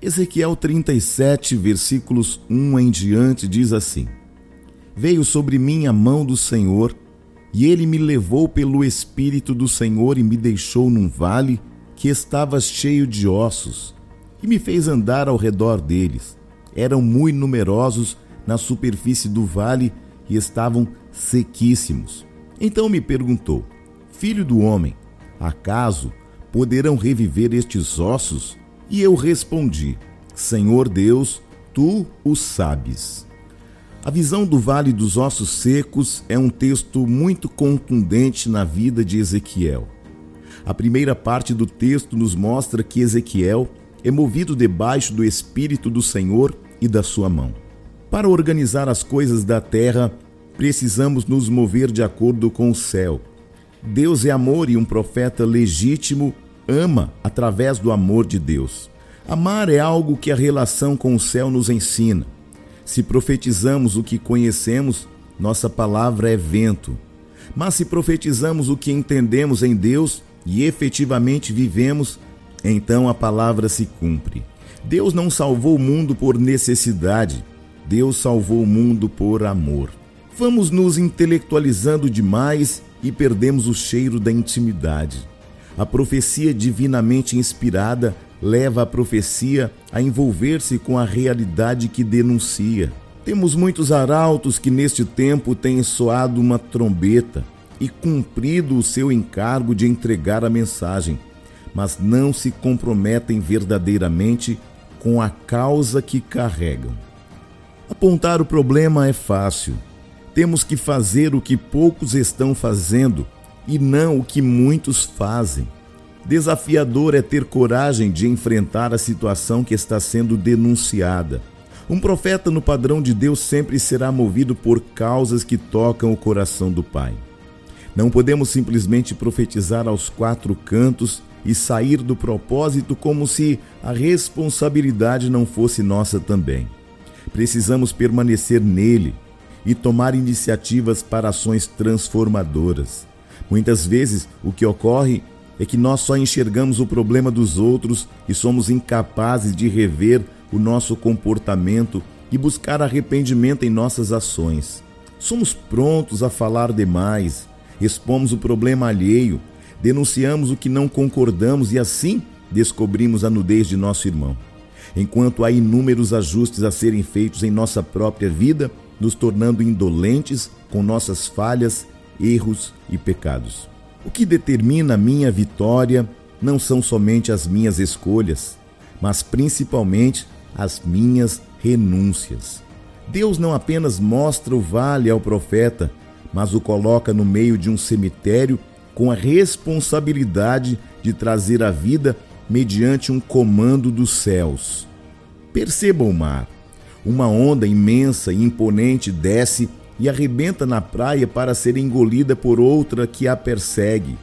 Ezequiel 37, versículos 1 em diante, diz assim: Veio sobre mim a mão do Senhor, e ele me levou pelo Espírito do Senhor e me deixou num vale que estava cheio de ossos, e me fez andar ao redor deles. Eram muito numerosos na superfície do vale e estavam sequíssimos. Então me perguntou: Filho do homem, acaso poderão reviver estes ossos? E eu respondi: Senhor Deus, tu o sabes. A visão do Vale dos Ossos Secos é um texto muito contundente na vida de Ezequiel. A primeira parte do texto nos mostra que Ezequiel é movido debaixo do Espírito do Senhor e da sua mão. Para organizar as coisas da terra, precisamos nos mover de acordo com o céu. Deus é amor e um profeta legítimo ama através do amor de Deus. Amar é algo que a relação com o céu nos ensina. Se profetizamos o que conhecemos, nossa palavra é vento. Mas se profetizamos o que entendemos em Deus e efetivamente vivemos, então a palavra se cumpre. Deus não salvou o mundo por necessidade, Deus salvou o mundo por amor. Vamos nos intelectualizando demais e perdemos o cheiro da intimidade. A profecia divinamente inspirada leva a profecia a envolver-se com a realidade que denuncia. Temos muitos arautos que neste tempo têm soado uma trombeta e cumprido o seu encargo de entregar a mensagem, mas não se comprometem verdadeiramente com a causa que carregam. Apontar o problema é fácil. Temos que fazer o que poucos estão fazendo e não o que muitos fazem. Desafiador é ter coragem de enfrentar a situação que está sendo denunciada. Um profeta no padrão de Deus sempre será movido por causas que tocam o coração do Pai. Não podemos simplesmente profetizar aos quatro cantos e sair do propósito como se a responsabilidade não fosse nossa também. Precisamos permanecer nele e tomar iniciativas para ações transformadoras. Muitas vezes o que ocorre é que nós só enxergamos o problema dos outros e somos incapazes de rever o nosso comportamento e buscar arrependimento em nossas ações. Somos prontos a falar demais, expomos o problema alheio, denunciamos o que não concordamos e assim descobrimos a nudez de nosso irmão. Enquanto há inúmeros ajustes a serem feitos em nossa própria vida, nos tornando indolentes com nossas falhas erros e pecados. O que determina minha vitória não são somente as minhas escolhas, mas principalmente as minhas renúncias. Deus não apenas mostra o vale ao profeta, mas o coloca no meio de um cemitério com a responsabilidade de trazer a vida mediante um comando dos céus. Perceba o mar. Uma onda imensa e imponente desce e arrebenta na praia para ser engolida por outra que a persegue.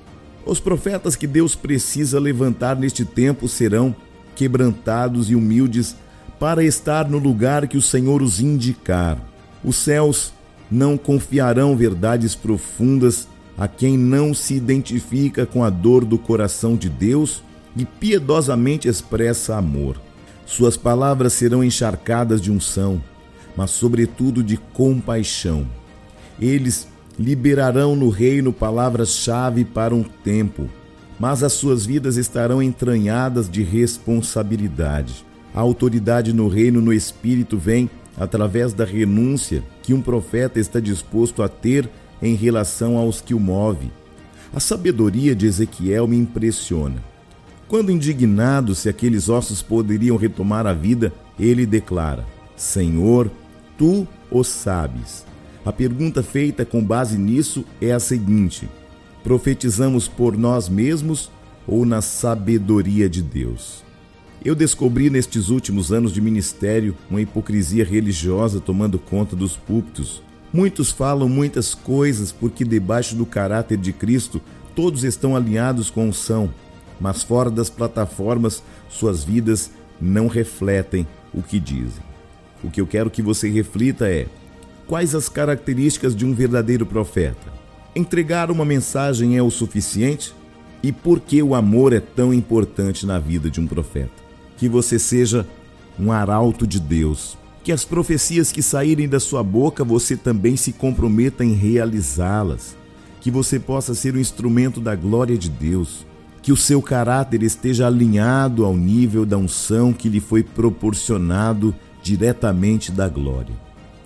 Os profetas que Deus precisa levantar neste tempo serão quebrantados e humildes para estar no lugar que o Senhor os indicar. Os céus não confiarão verdades profundas a quem não se identifica com a dor do coração de Deus e piedosamente expressa amor. Suas palavras serão encharcadas de unção mas sobretudo de compaixão. Eles liberarão no reino palavras-chave para um tempo, mas as suas vidas estarão entranhadas de responsabilidade. A autoridade no reino no espírito vem através da renúncia que um profeta está disposto a ter em relação aos que o move. A sabedoria de Ezequiel me impressiona. Quando indignado se aqueles ossos poderiam retomar a vida, ele declara: Senhor, tu o sabes. A pergunta feita com base nisso é a seguinte: profetizamos por nós mesmos ou na sabedoria de Deus? Eu descobri nestes últimos anos de ministério uma hipocrisia religiosa tomando conta dos púlpitos. Muitos falam muitas coisas porque debaixo do caráter de Cristo todos estão alinhados com o são, mas fora das plataformas suas vidas não refletem o que dizem. O que eu quero que você reflita é: quais as características de um verdadeiro profeta? Entregar uma mensagem é o suficiente? E por que o amor é tão importante na vida de um profeta? que você seja um arauto de Deus. Que as profecias que saírem da sua boca você também se comprometa em realizá-las. Que você possa ser um instrumento da glória de Deus. Que o seu caráter esteja alinhado ao nível da unção que lhe foi proporcionado diretamente da glória.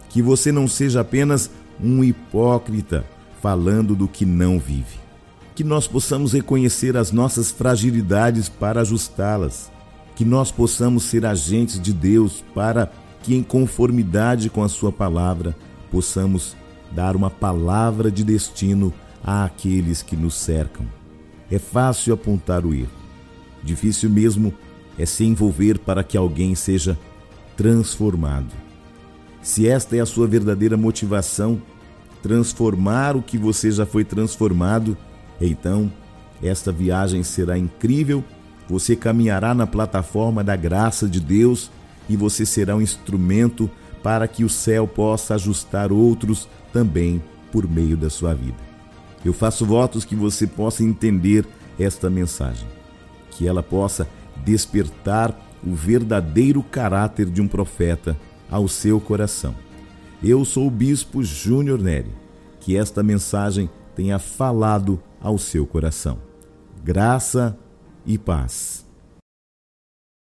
Que você não seja apenas um hipócrita falando do que não vive. Que nós possamos reconhecer as nossas fragilidades para ajustá-las que nós possamos ser agentes de Deus para que, em conformidade com a Sua palavra, possamos dar uma palavra de destino àqueles que nos cercam. É fácil apontar o erro, difícil mesmo é se envolver para que alguém seja transformado. Se esta é a sua verdadeira motivação, transformar o que você já foi transformado, então esta viagem será incrível você caminhará na plataforma da graça de Deus e você será um instrumento para que o céu possa ajustar outros também por meio da sua vida. Eu faço votos que você possa entender esta mensagem, que ela possa despertar o verdadeiro caráter de um profeta ao seu coração. Eu sou o bispo Júnior Neri, que esta mensagem tenha falado ao seu coração. Graça e paz.